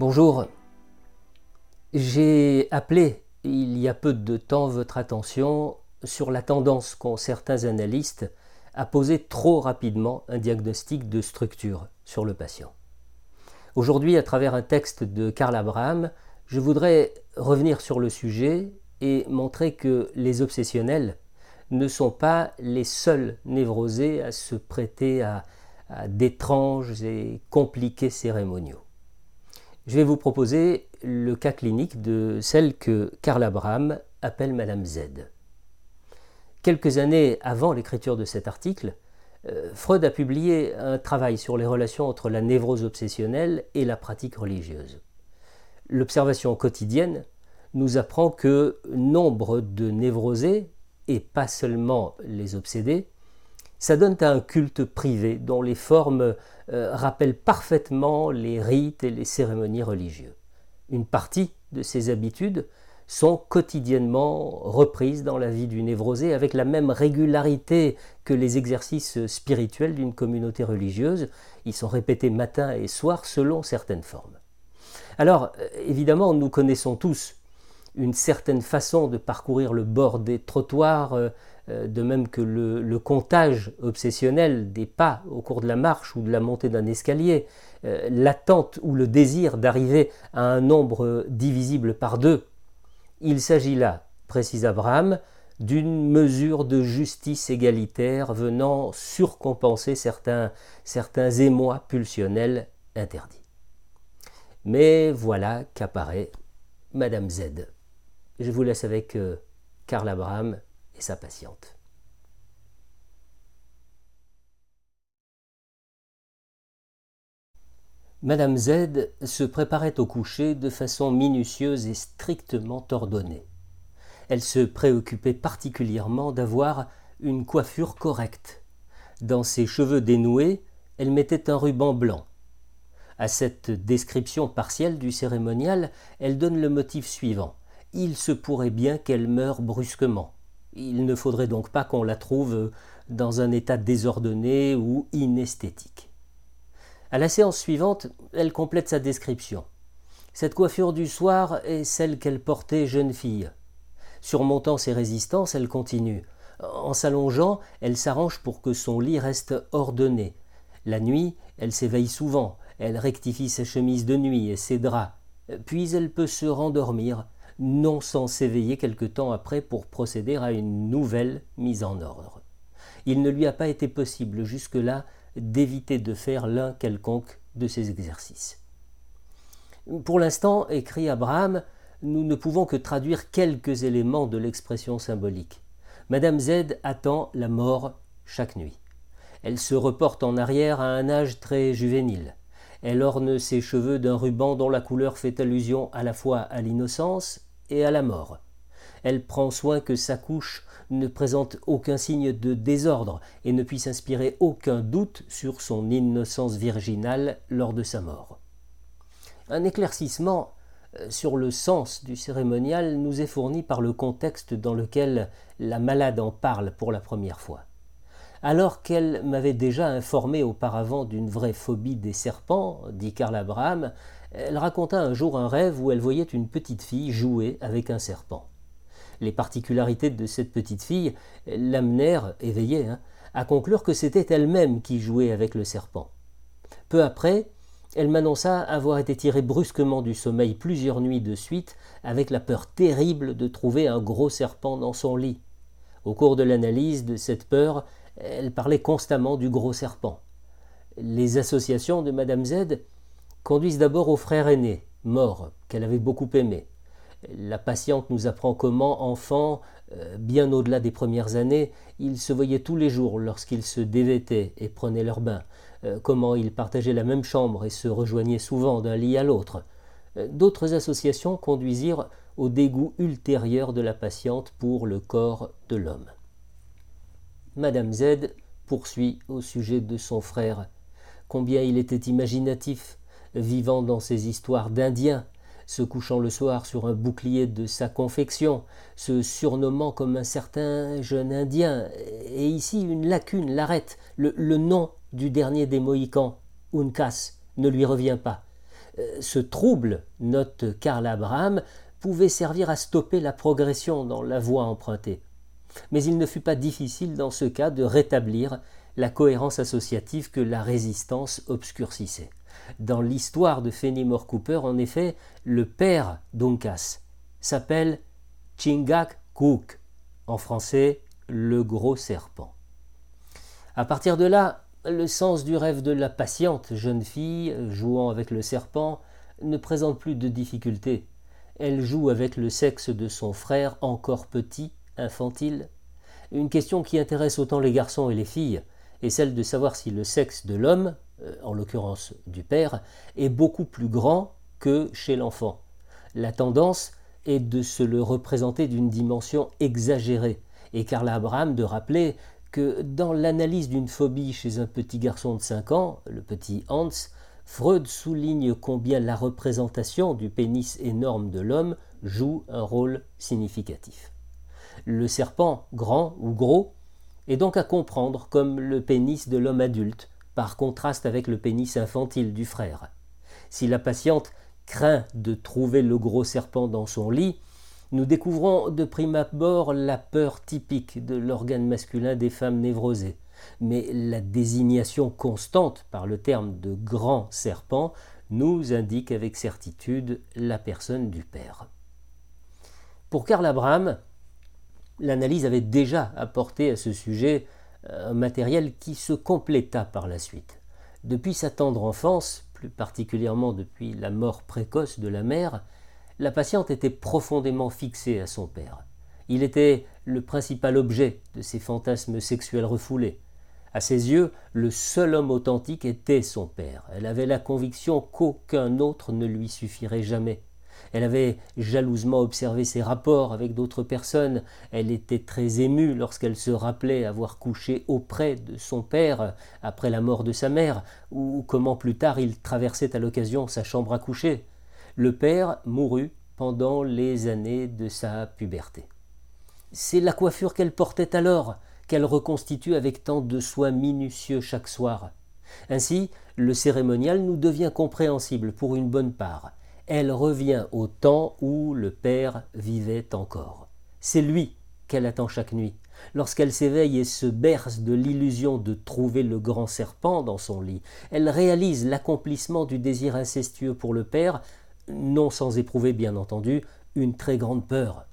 Bonjour. J'ai appelé il y a peu de temps votre attention sur la tendance qu'ont certains analystes à poser trop rapidement un diagnostic de structure sur le patient. Aujourd'hui, à travers un texte de Karl Abraham, je voudrais revenir sur le sujet et montrer que les obsessionnels ne sont pas les seuls névrosés à se prêter à, à d'étranges et compliqués cérémoniaux. Je vais vous proposer le cas clinique de celle que Karl Abraham appelle Madame Z. Quelques années avant l'écriture de cet article, euh, Freud a publié un travail sur les relations entre la névrose obsessionnelle et la pratique religieuse. L'observation quotidienne nous apprend que nombre de névrosés, et pas seulement les obsédés, s'adonnent à un culte privé dont les formes euh, rappellent parfaitement les rites et les cérémonies religieux. Une partie de ces habitudes sont quotidiennement reprises dans la vie du névrosé avec la même régularité que les exercices spirituels d'une communauté religieuse. Ils sont répétés matin et soir selon certaines formes. Alors, euh, évidemment, nous connaissons tous une certaine façon de parcourir le bord des trottoirs, euh, de même que le, comptage obsessionnel des pas au cours de la marche ou de la montée d'un escalier, euh, l'attente ou le désir d'arriver à un nombre divisible par deux. Il s'agit là, précise Abraham, d'une mesure de justice égalitaire venant surcompenser certains, certains émois pulsionnels interdits. Mais voilà qu'apparaît Madame Z. Je vous laisse avec euh, Karl Abraham et patiente. Madame Z se préparait au coucher de façon minutieuse et strictement ordonnée. Elle se préoccupait particulièrement d'avoir une coiffure correcte. Dans ses cheveux dénoués, elle mettait un ruban blanc. À cette description partielle du cérémonial, elle donne le motif suivant il se pourrait bien qu'elle meure brusquement. Il ne faudrait donc pas qu'on la trouve dans un état désordonné ou inesthétique. À la séance suivante, elle complète sa description. Cette coiffure du soir est celle qu'elle portait jeune fille. Surmontant ses résistances, elle continue. En s'allongeant, elle s'arrange pour que son lit reste ordonné. La nuit, elle s'éveille souvent, elle rectifie ses chemises de nuit et ses draps. Puis elle peut se rendormir, non sans s'éveiller quelque temps après pour procéder à une nouvelle mise en ordre. Il ne lui a pas été possible jusque-là d'éviter de faire l'un quelconque de ces exercices. Pour l'instant, écrit Abraham, nous ne pouvons que traduire quelques éléments de l'expression symbolique. Madame Z attend la mort chaque nuit. Elle se reporte en arrière à un âge très juvénile. Elle orne ses cheveux d'un ruban dont la couleur fait allusion à la fois à l'innocence et à la mort. Elle prend soin que sa couche ne présente aucun signe de désordre et ne puisse inspirer aucun doute sur son innocence virginale lors de sa mort. Un éclaircissement euh, sur le sens du cérémonial nous est fourni par le contexte dans lequel la malade en parle pour la première fois. Alors qu'elle m'avait déjà informé auparavant d'une vraie phobie des serpents, dit Karl Abraham, elle raconta un jour un rêve où elle voyait une petite fille jouer avec un serpent. Les particularités de cette petite fille l'amenèrent, éveillée, hein, à conclure que c'était elle-même qui jouait avec le serpent. Peu après, elle m'annonça avoir été tirée brusquement du sommeil plusieurs nuits de suite, avec la peur terrible de trouver un gros serpent dans son lit. Au cours de l'analyse de cette peur, elle parlait constamment du gros serpent. Les associations de Madame Z conduisent d'abord au frère aîné, mort, qu'elle avait beaucoup aimé. La patiente nous apprend comment, enfant, euh, bien au-delà des premières années, ils se voyaient tous les jours lorsqu'ils se dévêtaient et prenaient leur bain, euh, comment ils partageaient la même chambre et se rejoignaient souvent d'un lit à l'autre. Euh, d'autres associations conduisirent au dégoût ultérieur de la patiente pour le corps de l'homme. Madame Z poursuit au sujet de son frère. Combien il était imaginatif, vivant dans ses histoires d'Indiens, se couchant le soir sur un bouclier de sa confection, se surnommant comme un certain jeune Indien, et ici une lacune l'arrête, le, nom du dernier des Mohicans, Uncas, ne lui revient pas. Ce trouble, note Karl Abraham, pouvait servir à stopper la progression dans la voie empruntée. Mais il ne fut pas difficile dans ce cas de rétablir la cohérence associative que la résistance obscurcissait. Dans l'histoire de Fenimore Cooper, en effet, le père d'Uncas s'appelle Chingak Cook, en français le gros serpent. À partir de là, le sens du rêve de la patiente jeune fille jouant avec le serpent ne présente plus de difficultés. Elle joue avec le sexe de son frère encore petit, Une question qui intéresse autant les garçons et les filles est celle de savoir si le sexe de l'homme, euh, en l'occurrence du père, est beaucoup plus grand que chez l'enfant. La tendance est de se le représenter d'une dimension exagérée, et Carla Abraham de rappeler que dans l'analyse d'une phobie chez un petit garçon de 5 ans, le petit Hans, Freud souligne combien la représentation du pénis énorme de l'homme joue un rôle significatif. Le serpent, grand ou gros, est donc à comprendre comme le pénis de l'homme adulte, par contraste avec le pénis infantile du frère. Si la patiente craint de trouver le gros serpent dans son lit, nous découvrons de prime abord la peur typique de l'organe masculin des femmes névrosées mais la désignation constante par le terme de grand serpent nous indique avec certitude la personne du Père. Pour Karl Abraham, l'analyse avait déjà apporté à ce sujet un matériel qui se compléta par la suite. Depuis sa tendre enfance, plus particulièrement depuis la mort précoce de la mère, la patiente était profondément fixée à son père. Il était le principal objet de ses fantasmes sexuels refoulés. À ses yeux, le seul homme authentique était son père. Elle avait la conviction qu'aucun autre ne lui suffirait jamais. Elle avait jalousement observé ses rapports avec d'autres personnes. Elle était très émue lorsqu'elle se rappelait avoir couché auprès de son père après la mort de sa mère, ou comment plus tard il traversait à l'occasion sa chambre à coucher. Le père mourut pendant les années de sa puberté. C'est la coiffure qu'elle portait alors, qu'elle reconstitue avec tant de soin minutieux chaque soir. Ainsi, le cérémonial nous devient compréhensible pour une bonne part. Elle revient au temps où le Père vivait encore. C'est lui qu'elle attend chaque nuit. Lorsqu'elle s'éveille et se berce de l'illusion de trouver le grand serpent dans son lit, elle réalise l'accomplissement du désir incestueux pour le Père, non sans éprouver bien entendu une très grande peur.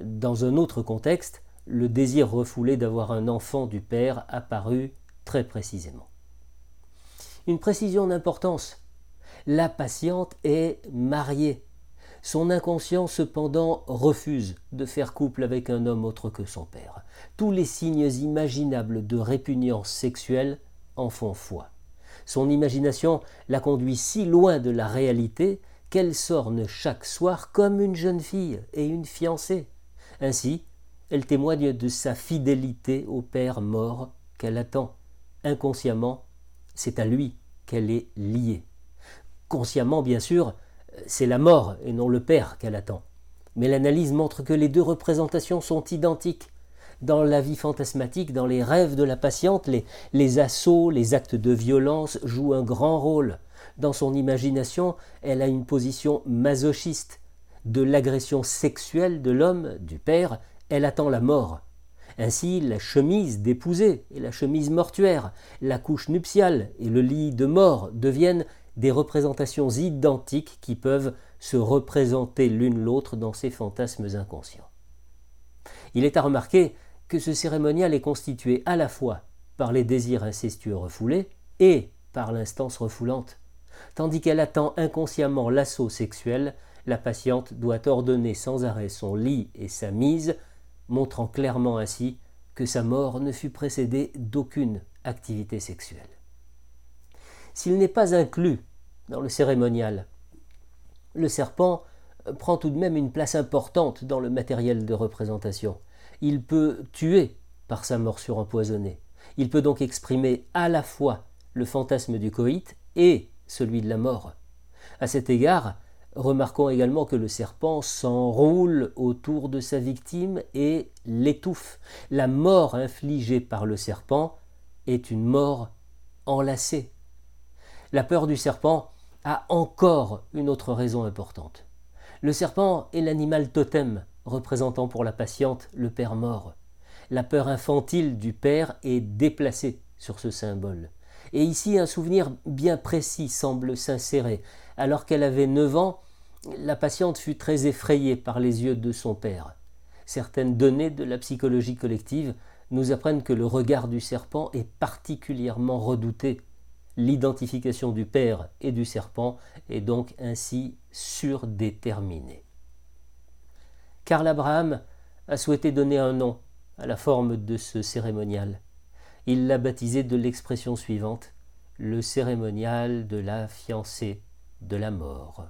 Dans un autre contexte, le désir refoulé d'avoir un enfant du Père apparut très précisément. Une précision d'importance. La patiente est mariée. Son inconscient cependant refuse de faire couple avec un homme autre que son père. Tous les signes imaginables de répugnance sexuelle en font foi. Son imagination la conduit si loin de la réalité qu'elle s'orne chaque soir comme une jeune fille et une fiancée. Ainsi, elle témoigne de sa fidélité au Père mort qu'elle attend. Inconsciemment, c'est à lui qu'elle est liée. Consciemment, bien sûr, c'est la mort et non le Père qu'elle attend. Mais l'analyse montre que les deux représentations sont identiques. Dans la vie fantasmatique, dans les rêves de la patiente, les, assauts, les actes de violence jouent un grand rôle. Dans son imagination, elle a une position masochiste. De l'agression sexuelle de l'homme, du père, elle attend la mort. Ainsi, la chemise d'épousée et la chemise mortuaire, la couche nuptiale et le lit de mort deviennent des représentations identiques qui peuvent se représenter l'une l'autre dans ces fantasmes inconscients. Il est à remarquer que ce cérémonial est constitué à la fois par les désirs incestueux refoulés et par l'instance refoulante. Tandis qu'elle attend inconsciemment l'assaut sexuel, la patiente doit ordonner sans arrêt son lit et sa mise montrant clairement ainsi que sa mort ne fut précédée d'aucune activité sexuelle. S'il n'est pas inclus dans le cérémonial, le serpent prend tout de même une place importante dans le matériel de représentation. Il peut tuer par sa morsure empoisonnée. Il peut donc exprimer à la fois le fantasme du coït et celui de la mort. À cet égard, Remarquons également que le serpent s'enroule autour de sa victime et l'étouffe. La mort infligée par le serpent est une mort enlacée. La peur du serpent a encore une autre raison importante. Le serpent est l'animal totem représentant pour la patiente le père mort. La peur infantile du père est déplacée sur ce symbole. Et ici, un souvenir bien précis semble s'insérer. Alors qu'elle avait neuf ans, la patiente fut très effrayée par les yeux de son père. Certaines données de la psychologie collective nous apprennent que le regard du serpent est particulièrement redouté. L'identification du père et du serpent est donc ainsi surdéterminée. Karl Abraham a souhaité donner un nom à la forme de ce cérémonial. Il l'a baptisé de l'expression suivante le cérémonial de la fiancée de la mort.